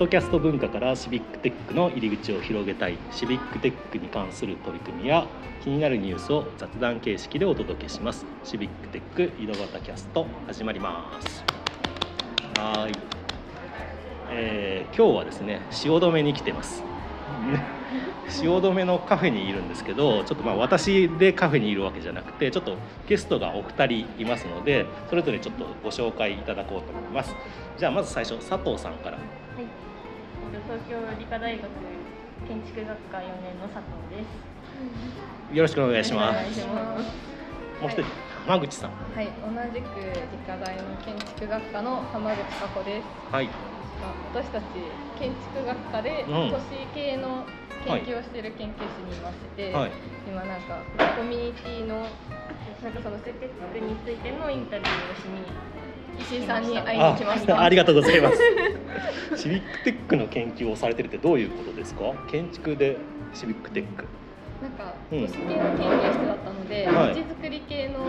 ドキャスト文化からシビックテックの入り口を広げたいシビックテックに関する取り組みや気になるニュースを雑談形式でお届けします。シビックテック井戸端キャスト始まります。はい、えー今日はですね汐留に来てます。汐留のカフェにいるんですけどちょっとまあ私でカフェにいるわけじゃなくてちょっとゲストがお二人いますのでそれぞれちょっとご紹介いただこうと思います。じゃあまず最初佐藤さんから。はい、東京理科大学建築学科4年の佐藤です。よろしくお願いしまお願いすします。もう一人浜口さん。はい、同じく理科大の建築学科の浜口佳穂です。はい。まあ私たち建築学科でうん。都市系の研究をしている研究室にいまして、はい。今なんかコミュニティのなんかそのセテックについてのインタビューをしに石井さんに会いに来ました。あ ありがとうございます。シビックテックの研究をされてるってどういうことですか？建築でシビックテックなんかうん。都市系の研究室だったので、はい。まちづくり系の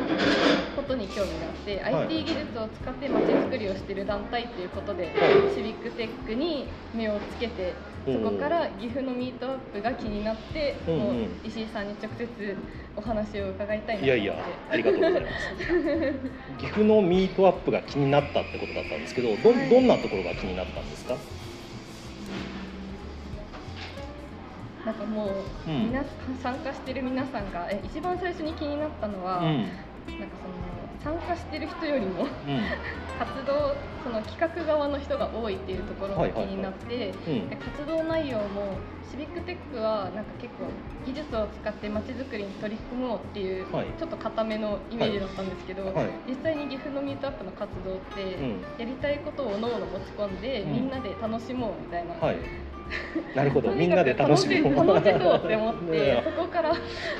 ことに興味があって、はい。IT 技術を使ってまちづくりをしている団体ということで、シビックテックに目をつけてそこから岐阜のミートアップが気になって、うんうん。もう石井さんに直接お話を伺いたいなと思って。いやいやありがとうございます。岐阜のミートアップが気になったってことだったんですけどど,、はい。どんなところが気になったんですか？なんかもう、うん。皆参加してる皆さんがえ一番最初に気になったのは、うん。なんかその参加してる人よりもうん。活動その企画側の人が多いっていうところが気になって、活動内容もシビックテックはなんか結構技術を使ってまちづくりに取り組もうっていう、はい。ちょっと固めのイメージだったんですけど、はい。実際に岐阜のミートアップの活動って、うん。やりたいことをおのおの持ち込んで、うん。みんなで楽しもうみたいな。は いなるほど。みんなで楽しみ楽し楽しそうって思ってね そこから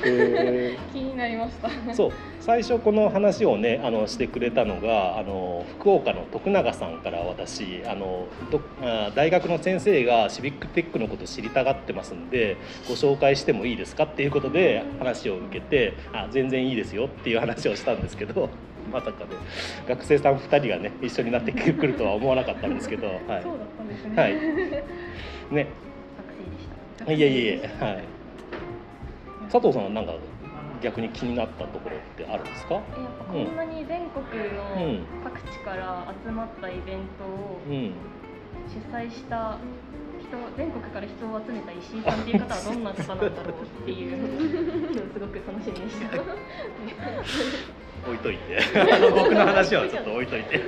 え 気になりました。ーそう。最初この話をねあのしてくれたのがあの福岡の徳永さんから私あのどあ大学の先生がシビックテックのこと知りたがってますんでご紹介してもいいですかっていうことで話を受けてあ全然いいですよっていう話をしたんですけどまさかね学生さん2人がね一緒になってくるとは思わなかったんですけど、はい。そうだったんですね。はいね、学生でした。いやいやいや、はい。佐藤さんはなんか逆に気になったところってあるんですか？えやっぱこんなに全国うんの各地から集まったイベントをうん。主催した人全国から人を集めた石井さんっていう方はどんな方なんだろうっていう今日すごく楽しみにしてます。置いといて、あ の僕の話はちょっと置いといて。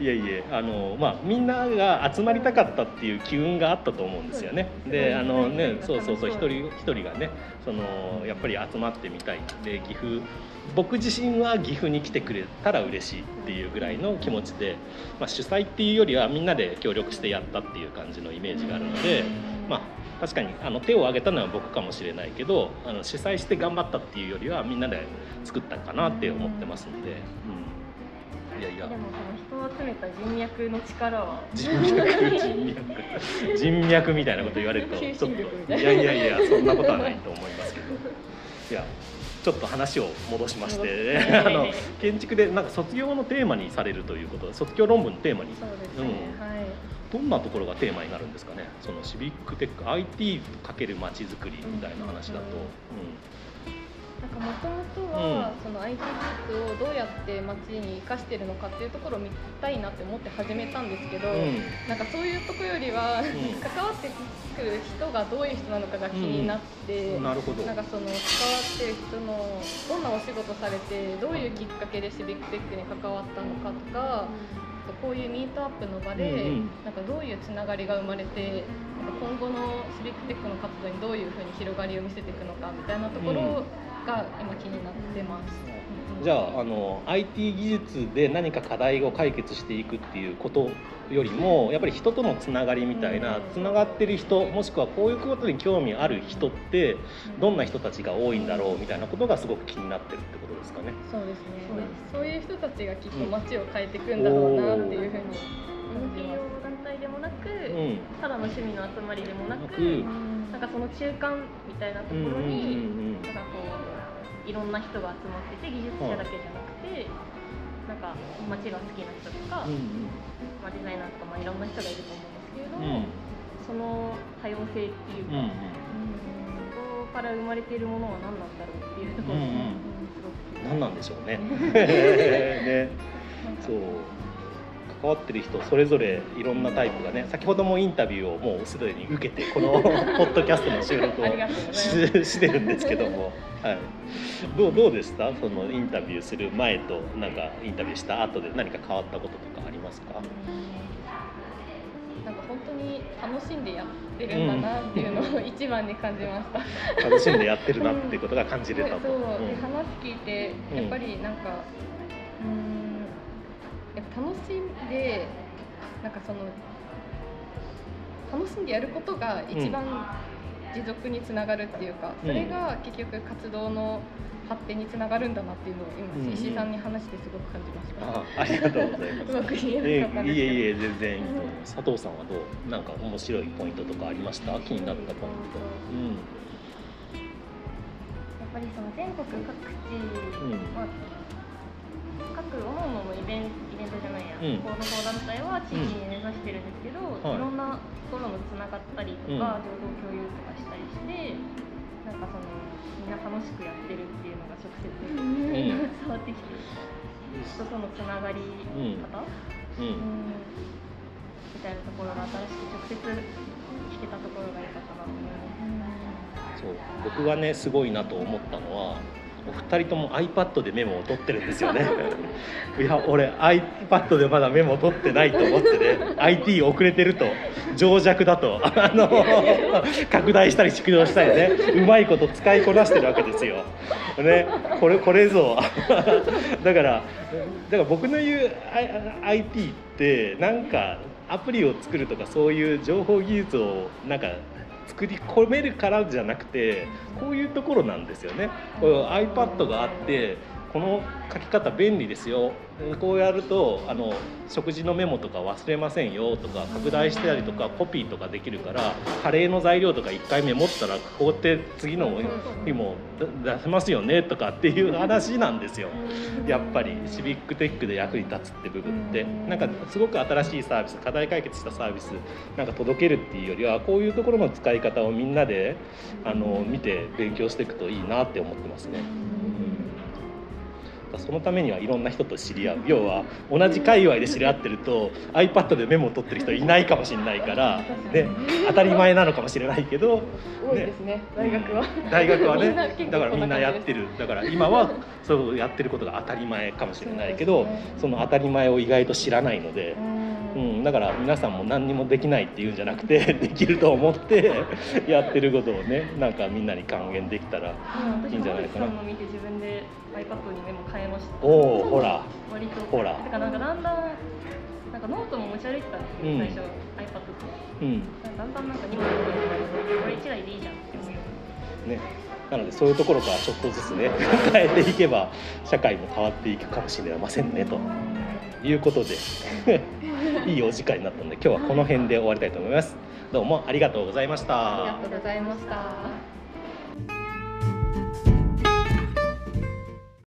いやいやあのまあみんなが集まりたかったっていう機運があったと思うんですよね。であのねそうそうそう一人一人がねそのやっぱり集まってみたいで岐阜僕自身は岐阜に来てくれたら嬉しいっていうぐらいの気持ちで、まあ、主催っていうよりはみんなで協力してやったっていう感じのイメージがあるので、まあ、確かにあの手を挙げたのは僕かもしれないけどあの主催して頑張ったっていうよりはみんなで作ったかなって思ってますので、うん、いやいや。でもその人を集めた人脈の力は。人脈人脈人脈みたいなこと言われると ちょっといいやいやいやそんなことはないと思いますけど。いやちょっと話を戻しまして、あの建築でなんか卒業のテーマにされるということで卒業論文のテーマに。そうですね。うんはい。どんなところがテーマになるんですかね？そのシビックテック IT かけるまちづくりみたいな話だと、かもともとは、その IT 技術をどうやって街に生かしてるのかっていうところを見たいなって思って始めたんですけど、うん。なんかそういうところよりは、ん。関わってくる人がどういう人なのかが気になって、うん。ななんかその関わってる人のどんなお仕事されてどういうきっかけでシビックテックに関わったのかとか、こういうミートアップの場で、なんかどういうつながりが生まれてなんか今後のシビックテックの活動にどういうふうに広がりを見せていくのかみたいなところが今気になってます。じゃああの IT 技術で何か課題を解決していくっていうことよりもやっぱり人とのつながりみたいなうん。つながってる人もしくはこういうことに興味ある人ってどんな人たちが多いんだろうみたいなことがすごく気になってるってことですかね。そうですね。そうですそういう人たちがきっと街を変えていくんだろうなっていうふうに NPO。団体でもなく、うん。ただの趣味の集まりでもなく、なくなんかその中間みたいなところうんうんうんに、うん。なんかこういろんな人が集まってて技術者だけじゃなくて、なんか街が好きな人とか、うんまあ、デザイナーとか、まあ、いろんな人がいると思うんですけれどうん。も、その多様性っていうか、うんうん。そこから生まれているものは何なんだろうっていうところが、うんうん。すごく何なんでしょうね。ね。そう関わってる人それぞれいろんなタイプがね先ほどもインタビューをもうすでに受けてこの ポッドキャストの収録をししてるんですけども、はい、どうどうでした？そのインタビューする前となんかインタビューした後で何か変わったこととかありますか、なんか本当に楽しんでやってるんだなっていうのを一番に感じました。楽しんでやってるなってことが感じれたと。そう、でうん。話聞いてうんやっぱりなんかうーんやっぱ楽しんでなんかその楽しんでやることが一番持続につながるっていうか、うん。それが結局活動の発展につながるんだなっていうのを今、うん。石井さんに話してすごく感じました。あありがとうございます。う。まく言ええなかったんですけど。いえいえ全然。いいと思います佐藤さんはどう？なんか面白いポイントとかありました？気になったポイント。うん。やっぱりその全国各地、うん。まあ、各各々のイベンイベントじゃないや、うん行動法団体は地域に根ざしてるんですけど、はい。い、ろんなところのつながったりとか、情報共有とかしたりしてなんかそのみんな楽しくやってるっていうのが直接、伝わってきて人とのつながり方、うん。うん。みたいなところが新しく直接聞けたところが良かったなと思います。そう。僕がねすごいなと思ったのはお二人とも iPad でメモを取ってるんですよね。いや俺 iPad でまだメモを取ってないと思ってね。IT 遅れてると。情弱だと。あの拡大したり縮小したりね。うまいこと使いこなしてるわけですよ。ね、これこれぞ。だからだから僕の言う I- IT ってなんかアプリを作るとかそういう情報技術をなんか作り込めるからじゃなくてこういうところなんですよね。iPad があってこの書き方便利ですよ。こうやるとあの食事のメモとか忘れませんよとか拡大したりとかコピーとかできるからカレーの材料とか1回メモったらこうやって次の日も出せますよねとかっていう話なんですよ。やっぱりシビックテックで役に立つって部分って。なんかすごく新しいサービス課題解決したサービスなんか届けるっていうよりはこういうところの使い方をみんなであの見て勉強していくといいなって思ってますね。うん、そのためにはいろんな人と知り合う。要は同じ界隈で知り合ってると iPad でメモを取ってる人いないかもしれないから、ね、当たり前なのかもしれないけど多いですね大学は。大学はね。だからみんなやってる。だから今はそうやってることが当たり前かもしれないけどその当たり前を意外と知らないので、ううんん、だから皆さんも何にもできないっていうんじゃなくて できると思ってやってることをねなんかみんなに還元できたらいいんじゃないかな。見て自分で iPad にメモ変えました。おおほら。割と。ほら。だからなんかだんだんなんかノートも持ち歩いてたんですけど、うん。最初 iPad と。うん。だんだんなんか荷物がこれ一台でいいじゃんって思うよ。ね。なのでそういうところからちょっとずつね変えていけば社会も変わっていくかもしれませんねということでいいお時間になったので今日はこの辺で終わりたいと思いますどうもありがとうございましたありがとうございました。